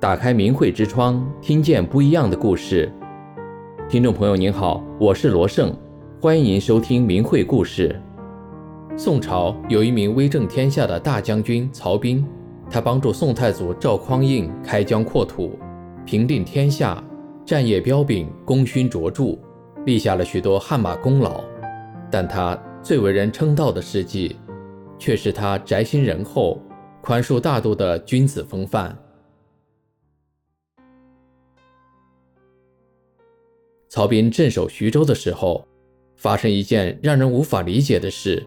打开明慧之窗，听见不一样的故事。听众朋友您好，我是罗胜，欢迎您收听明慧故事。宋朝有一名威震天下的大将军曹彬，他帮助宋太祖赵匡胤开疆扩土，平定天下，战业彪炳，功勋卓著，立下了许多汗马功劳。但他最为人称道的事迹，却是他宅心仁厚、宽恕大度的君子风范。曹彬镇守徐州的时候，发生一件让人无法理解的事。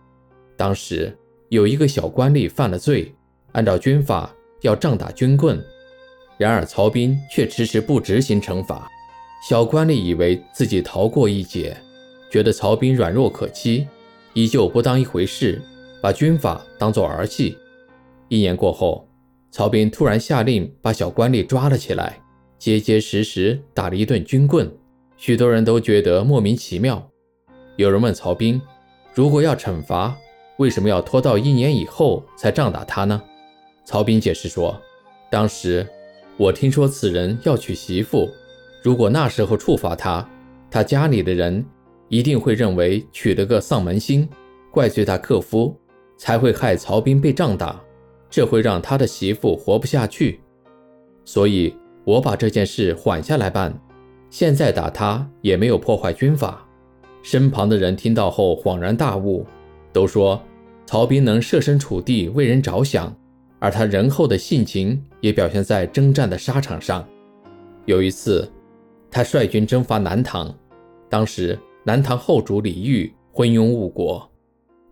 当时有一个小官吏犯了罪，按照军法要杖打军棍，然而曹彬却迟迟不执行惩罚。小官吏以为自己逃过一劫，觉得曹彬软弱可欺，依旧不当一回事，把军法当作儿戏。一年过后，曹彬突然下令把小官吏抓了起来，结结实实打了一顿军棍。许多人都觉得莫名其妙。有人问曹彬：“如果要惩罚，为什么要拖到一年以后才杖打他呢？”曹彬解释说：“当时我听说此人要娶媳妇，如果那时候处罚他，他家里的人一定会认为娶了个丧门星，怪罪他克夫，才会害曹彬被杖打，这会让他的媳妇活不下去。所以我把这件事缓下来办。”现在打他也没有破坏军法。身旁的人听到后恍然大悟，都说曹彬能设身处地为人着想，而他仁厚的性情也表现在征战的沙场上。有一次，他率军征伐南唐，当时南唐后主李煜昏庸误国，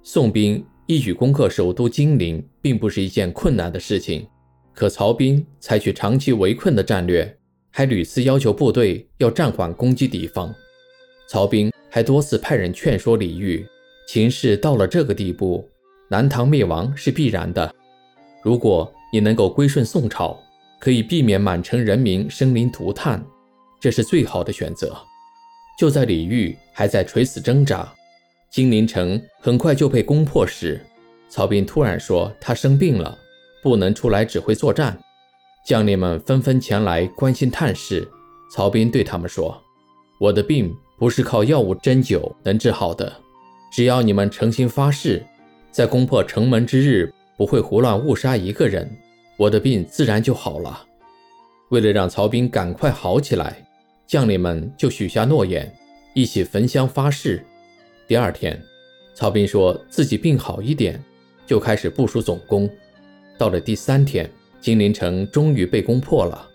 宋兵一举攻克首都金陵，并不是一件困难的事情。可曹彬采取长期围困的战略。还屡次要求部队要暂缓攻击敌方，曹彬还多次派人劝说李煜，情势到了这个地步，南唐灭亡是必然的。如果你能够归顺宋朝，可以避免满城人民生灵涂炭，这是最好的选择。就在李煜还在垂死挣扎，金陵城很快就被攻破时，曹彬突然说他生病了，不能出来指挥作战。将领们纷纷前来关心探视，曹彬对他们说：“我的病不是靠药物针灸能治好的，只要你们诚心发誓，在攻破城门之日不会胡乱误杀一个人，我的病自然就好了。”为了让曹彬赶快好起来，将领们就许下诺言，一起焚香发誓。第二天，曹彬说自己病好一点，就开始部署总攻。到了第三天，金陵城终于被攻破了，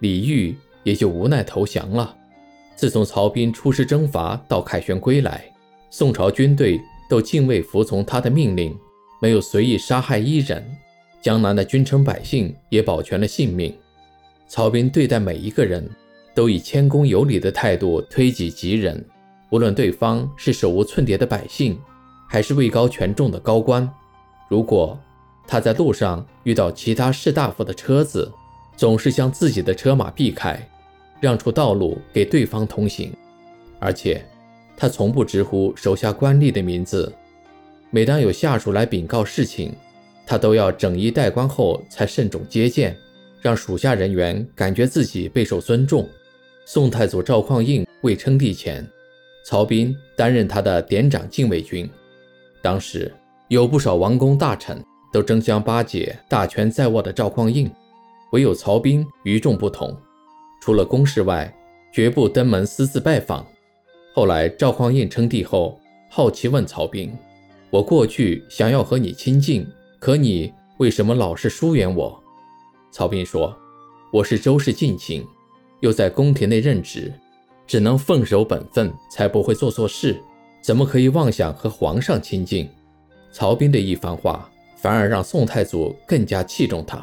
李煜也就无奈投降了。自从曹彬出师征伐到凯旋归来，宋朝军队都敬畏服从他的命令，没有随意杀害一人，江南的君臣百姓也保全了性命。曹彬对待每一个人都以谦恭有礼的态度推己及人，无论对方是手无寸铁的百姓，还是位高权重的高官，如果他在路上遇到其他士大夫的车子，总是将自己的车马避开，让出道路给对方通行。而且，他从不直呼手下官吏的名字。每当有下属来禀告事情，他都要整衣戴冠后才慎重接见，让属下人员感觉自己备受尊重。宋太祖赵匡胤未称帝前，曹彬担任他的典掌禁卫军。当时有不少王公大臣。都争相巴结大权在握的赵匡胤，唯有曹彬与众不同，除了公事外，绝不登门私自拜访。后来赵匡胤称帝后，好奇问曹彬：“我过去想要和你亲近，可你为什么老是疏远我？”曹彬说：“我是周氏近亲，又在宫廷内任职，只能奉守本分，才不会做错事，怎么可以妄想和皇上亲近？”曹彬的一番话。反而让宋太祖更加器重他。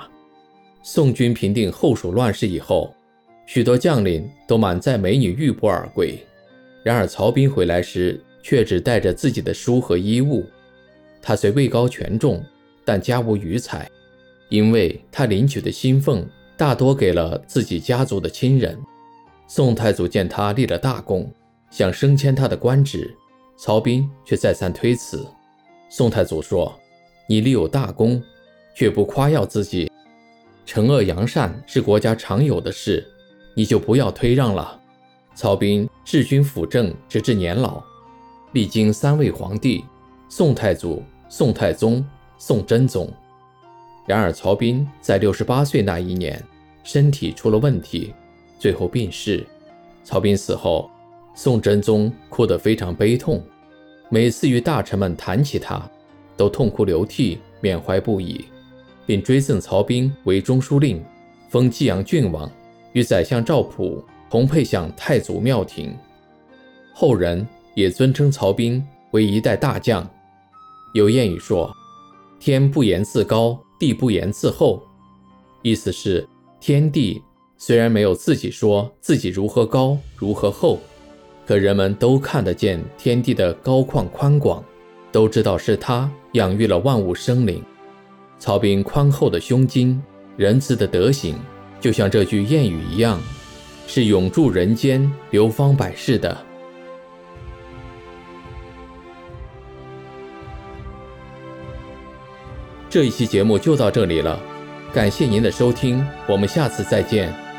宋军平定后蜀乱世以后，许多将领都满载美女玉帛而归。然而曹彬回来时，却只带着自己的书和衣物。他虽位高权重，但家无余财，因为他领取的薪俸大多给了自己家族的亲人。宋太祖见他立了大功，想升迁他的官职，曹彬却再三推辞。宋太祖说。你立有大功，却不夸耀自己，惩恶扬善是国家常有的事，你就不要推让了。曹彬治军辅政，直至年老，历经三位皇帝：宋太祖、宋太宗、宋真宗。然而，曹彬在六十八岁那一年，身体出了问题，最后病逝。曹彬死后，宋真宗哭得非常悲痛，每次与大臣们谈起他，都痛哭流涕，缅怀不已，并追赠曹彬为中书令，封济阳郡王，与宰相赵普同配享太祖庙庭。后人也尊称曹彬为一代大将。有谚语说：“天不言自高，地不言自厚。”意思是天地虽然没有自己说自己如何高如何厚，可人们都看得见天地的高旷宽广，都知道是他养育了万物生灵。曹彬宽厚的胸襟，仁慈的德行，就像这句谚语一样，是永驻人间、流芳百世的。这一期节目就到这里了，感谢您的收听，我们下次再见。